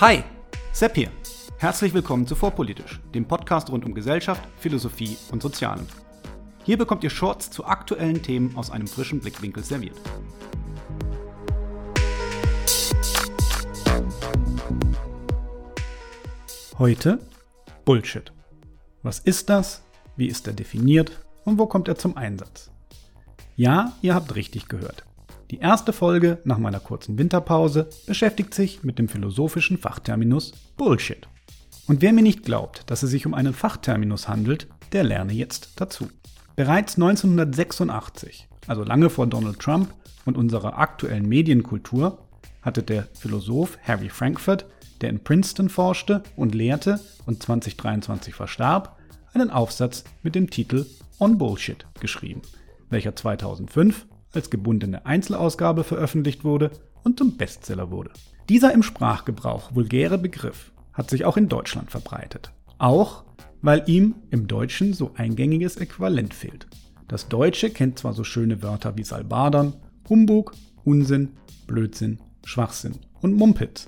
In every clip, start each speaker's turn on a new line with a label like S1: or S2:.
S1: Hi, Sepp hier. Herzlich willkommen zu Vorpolitisch, dem Podcast rund um Gesellschaft, Philosophie und Sozialem. Hier bekommt ihr Shorts zu aktuellen Themen aus einem frischen Blickwinkel serviert. Heute Bullshit. Was ist das? Wie ist er definiert? Und wo kommt er zum Einsatz? Ja, ihr habt richtig gehört. Die erste Folge nach meiner kurzen Winterpause beschäftigt sich mit dem philosophischen Fachterminus Bullshit. Und wer mir nicht glaubt, dass es sich um einen Fachterminus handelt, der lerne jetzt dazu. Bereits 1986, also lange vor Donald Trump und unserer aktuellen Medienkultur, hatte der Philosoph Harry Frankfurt, der in Princeton forschte und lehrte und 2023 verstarb, einen Aufsatz mit dem Titel On Bullshit geschrieben, welcher 2005 als gebundene Einzelausgabe veröffentlicht wurde und zum Bestseller wurde. Dieser im Sprachgebrauch vulgäre Begriff hat sich auch in Deutschland verbreitet. Auch weil ihm im Deutschen so eingängiges Äquivalent fehlt. Das Deutsche kennt zwar so schöne Wörter wie Salbadern, Humbug, Unsinn, Blödsinn, Schwachsinn und Mumpitz.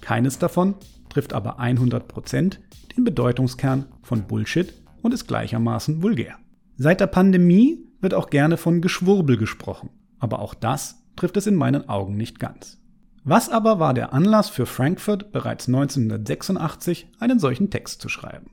S1: Keines davon trifft aber 100% den Bedeutungskern von Bullshit und ist gleichermaßen vulgär. Seit der Pandemie wird auch gerne von Geschwurbel gesprochen, aber auch das trifft es in meinen Augen nicht ganz. Was aber war der Anlass für Frankfurt bereits 1986 einen solchen Text zu schreiben?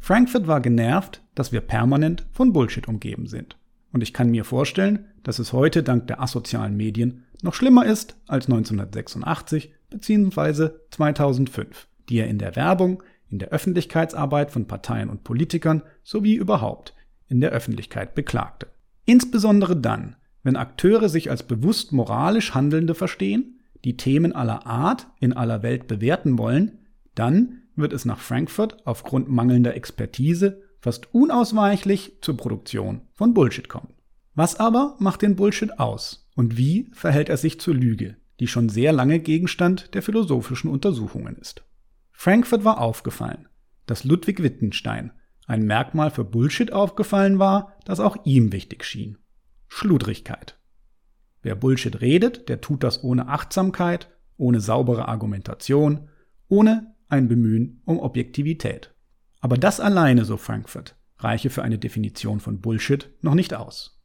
S1: Frankfurt war genervt, dass wir permanent von Bullshit umgeben sind. Und ich kann mir vorstellen, dass es heute dank der asozialen Medien noch schlimmer ist als 1986 bzw. 2005, die er in der Werbung, in der Öffentlichkeitsarbeit von Parteien und Politikern sowie überhaupt in der Öffentlichkeit beklagte. Insbesondere dann, wenn Akteure sich als bewusst moralisch Handelnde verstehen, die Themen aller Art in aller Welt bewerten wollen, dann wird es nach Frankfurt aufgrund mangelnder Expertise fast unausweichlich zur Produktion von Bullshit kommen. Was aber macht den Bullshit aus und wie verhält er sich zur Lüge, die schon sehr lange Gegenstand der philosophischen Untersuchungen ist? Frankfurt war aufgefallen, dass Ludwig Wittgenstein ein Merkmal für Bullshit aufgefallen war, das auch ihm wichtig schien. Schludrigkeit. Wer Bullshit redet, der tut das ohne Achtsamkeit, ohne saubere Argumentation, ohne ein Bemühen um Objektivität. Aber das alleine, so Frankfurt, reiche für eine Definition von Bullshit noch nicht aus.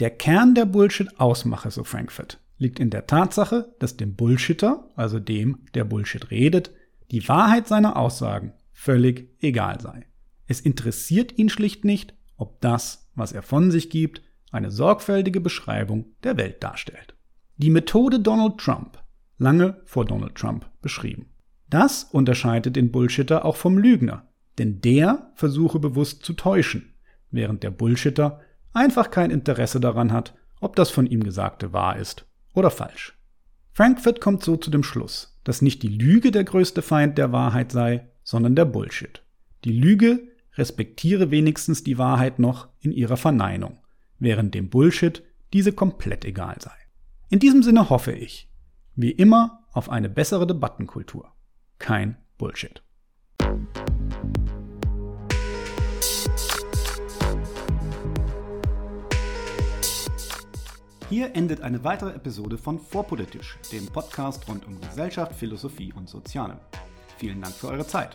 S1: Der Kern der Bullshit-Ausmache, so Frankfurt, liegt in der Tatsache, dass dem Bullshitter, also dem, der Bullshit redet, die Wahrheit seiner Aussagen völlig egal sei. Es interessiert ihn schlicht nicht, ob das, was er von sich gibt, eine sorgfältige Beschreibung der Welt darstellt. Die Methode Donald Trump, lange vor Donald Trump beschrieben. Das unterscheidet den Bullshitter auch vom Lügner, denn der versuche bewusst zu täuschen, während der Bullshitter einfach kein Interesse daran hat, ob das von ihm Gesagte wahr ist oder falsch. Frankfurt kommt so zu dem Schluss, dass nicht die Lüge der größte Feind der Wahrheit sei, sondern der Bullshit. Die Lüge respektiere wenigstens die Wahrheit noch in ihrer Verneinung, während dem Bullshit diese komplett egal sei. In diesem Sinne hoffe ich, wie immer, auf eine bessere Debattenkultur. Kein Bullshit. Hier endet eine weitere Episode von Vorpolitisch, dem Podcast rund um Gesellschaft, Philosophie und Soziale. Vielen Dank für eure Zeit.